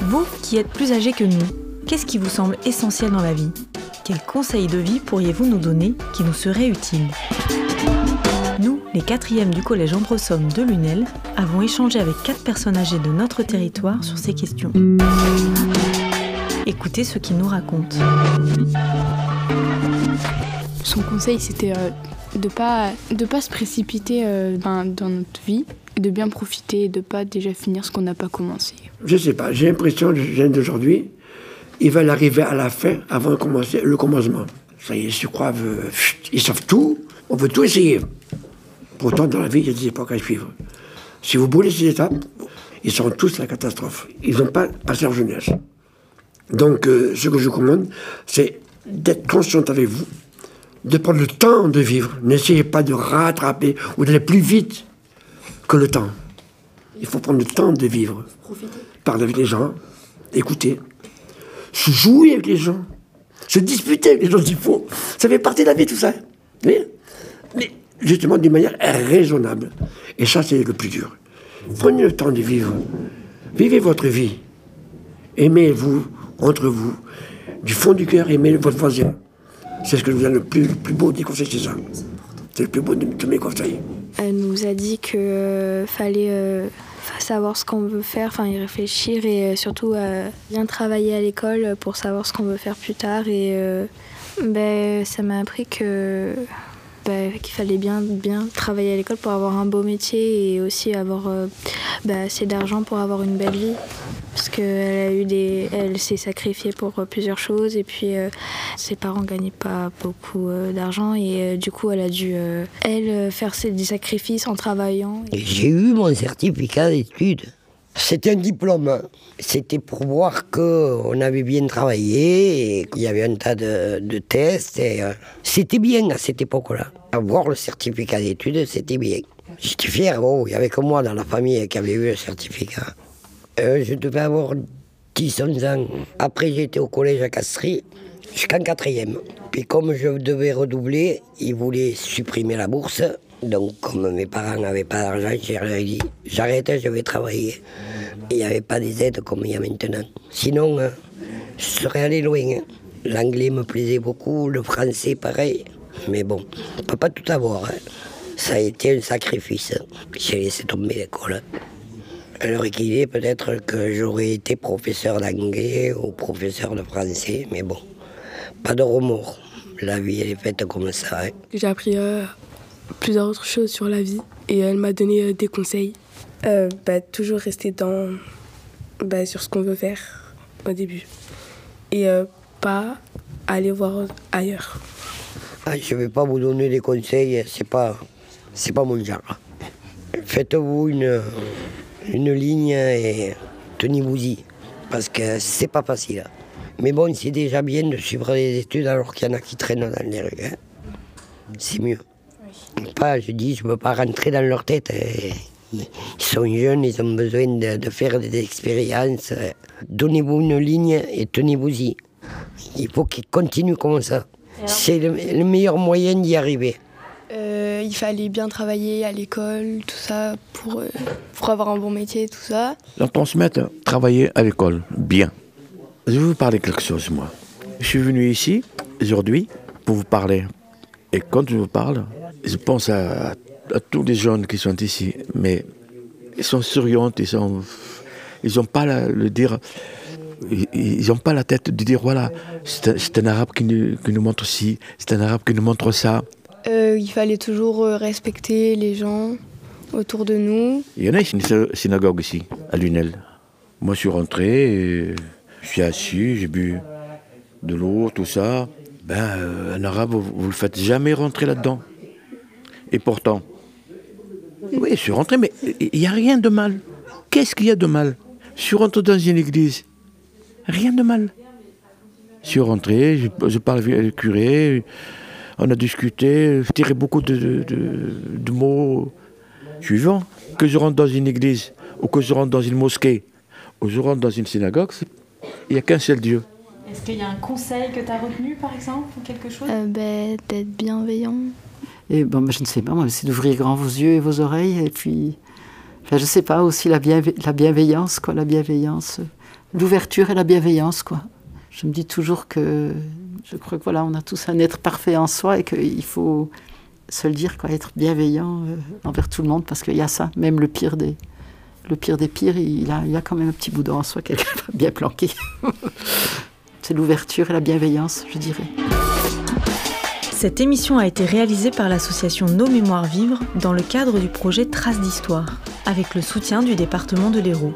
Vous qui êtes plus âgés que nous, qu'est-ce qui vous semble essentiel dans la vie? Quels conseils de vie pourriez-vous nous donner qui nous seraient utiles Nous, les quatrièmes du collège Androsome de Lunel, avons échangé avec quatre personnes âgées de notre territoire sur ces questions. Écoutez ce qu'ils nous racontent. Son conseil, c'était euh, de pas de pas se précipiter euh, dans notre vie, de bien profiter et de pas déjà finir ce qu'on n'a pas commencé. Je sais pas, j'ai l'impression, le jeune d'aujourd'hui, il va l'arriver à la fin avant de commencer le commencement. Ça y est, je crois, veut, ils savent tout, on veut tout essayer. Pourtant, dans la vie, il y a des époques à suivre. Si vous boulez ces étapes, ils seront tous la catastrophe. Ils n'ont pas passé leur jeunesse. Donc, euh, ce que je commande, c'est d'être consciente avec vous, de prendre le temps de vivre. N'essayez pas de rattraper ou d'aller plus vite que le temps. Il faut prendre le temps de vivre. Parler avec les gens, écouter, se jouer avec les gens, se disputer avec les gens s'il faut. Ça fait partie de la vie, tout ça. Mais, mais justement d'une manière raisonnable. Et ça, c'est le plus dur. Prenez le temps de vivre. Vivez votre vie. Aimez-vous entre vous. Du fond du cœur, aimez votre voisin. C'est ce que je vous le plus, le plus beau des conseils, c'est ça. C'est le plus beau de tous mes conseils. Elle nous a dit que euh, fallait euh, savoir ce qu'on veut faire, enfin y réfléchir et euh, surtout bien travailler à l'école pour savoir ce qu'on veut faire plus tard. Et ben, ça m'a appris que ben, qu'il fallait bien, bien travailler à l'école pour avoir un beau métier et aussi avoir ben, assez d'argent pour avoir une belle vie. Parce qu'elle a eu des, elle s'est sacrifiée pour euh, plusieurs choses et puis euh, ses parents gagnaient pas beaucoup euh, d'argent et du coup elle a dû elle faire ses, des sacrifices en travaillant. J'ai eu mon certificat d'études. C'était un diplôme. C'était pour voir qu'on avait bien travaillé et qu'il y avait un tas de, tests. et, C'était bien à cette époque-là. Avoir le certificat d'études, c'était bien. J'étais fier. Oh, il y avait que moi dans la famille qui avait eu le certificat. Euh, je devais avoir 10-11 ans. Après, j'étais au collège à Castries jusqu'en quatrième. Puis comme je devais redoubler, ils voulaient supprimer la bourse. Donc comme mes parents n'avaient pas d'argent, j'ai dit j'arrête, je vais travailler. Il n'y avait pas des aides comme il y a maintenant. Sinon, euh, je serais allé loin. hein. L'anglais me plaisait beaucoup, le français pareil. Mais bon, on ne peut pas tout avoir. hein. Ça a été un sacrifice. J'ai laissé tomber l'école. Alors qu'il est peut-être que j'aurais été professeur d'anglais ou professeur de français, mais bon, pas de remords. La vie, elle est faite comme ça. hein. J'ai appris euh, plusieurs autres choses sur la vie et elle m'a donné euh, des conseils. Euh, bah, toujours rester dans, bah, sur ce qu'on veut faire au début et pas aller voir ailleurs. Ah, je ne vais pas vous donner des conseils, c'est pas, c'est pas mon genre. Faites-vous une, une ligne et tenez-vous-y, parce que c'est pas facile. Mais bon, c'est déjà bien de suivre les études alors qu'il y en a qui traînent dans les rues. hein. C'est mieux. Pas, je dis, je ne veux pas rentrer dans leur tête. hein. Ils sont jeunes, ils ont besoin de, de faire des expériences. Donnez-vous une ligne et tenez-vous-y. Il faut qu'ils continuent comme ça. C'est le, le meilleur moyen d'y arriver. Euh, il fallait bien travailler à l'école, tout ça, pour, euh, pour avoir un bon métier, tout ça. Leur transmettre, travailler à l'école, bien. Je vais vous parler quelque chose, moi. Je suis venu ici, aujourd'hui, pour vous parler. Et quand je vous parle, je pense à, tous les jeunes qui sont ici. Mais ils sont souriants, ils. Ils n'ont pas la- le dire... Ils n'ont pas la tête de dire, voilà, c'est un arabe qui nous, qui nous montre ci, c'est un arabe qui nous montre ça. Euh, il fallait toujours euh, respecter les gens autour de nous. Il y en a une sy- synagogue ici, à Lunel. Moi, je suis rentré, je suis assis, j'ai bu de l'eau, tout ça. Ben, euh, un arabe, vous ne le faites jamais rentrer là-dedans. Et pourtant, oui, je suis rentré, mais il n'y a rien de mal. Qu'est-ce qu'il y a de mal? Je suis rentré dans une église. Rien de mal. Je suis rentré, je, je parle avec le curé, on a discuté, je tirais beaucoup de, de- de- de mots suivants. Que je rentre dans une église, ou que je rentre dans une mosquée, ou que je rentre dans une synagogue, il n'y a qu'un seul Dieu. Est-ce qu'il y a un conseil que tu as retenu par exemple ou quelque chose? Euh, ben, d'être bienveillant Et bon, ben, je ne sais pas, moi, c'est d'ouvrir grand vos yeux et vos oreilles, et puis, enfin, je sais pas, aussi la, la bienveillance, quoi, la bienveillance, l'ouverture et la bienveillance, quoi. Je me dis toujours que, je crois que voilà, on a tous un être parfait en soi et qu'il faut se le dire, quoi, être bienveillant euh, envers tout le monde, parce qu'il y a ça, même le pire des, le pire pires, il a, a quand même un petit boudin en soi, quelqu'un bien planqué. c'est l'ouverture et la bienveillance, je dirais. Cette émission a été réalisée par l'association Nos Mémoires Vivres dans le cadre du projet Traces d'Histoire, avec le soutien du département de l'Hérault.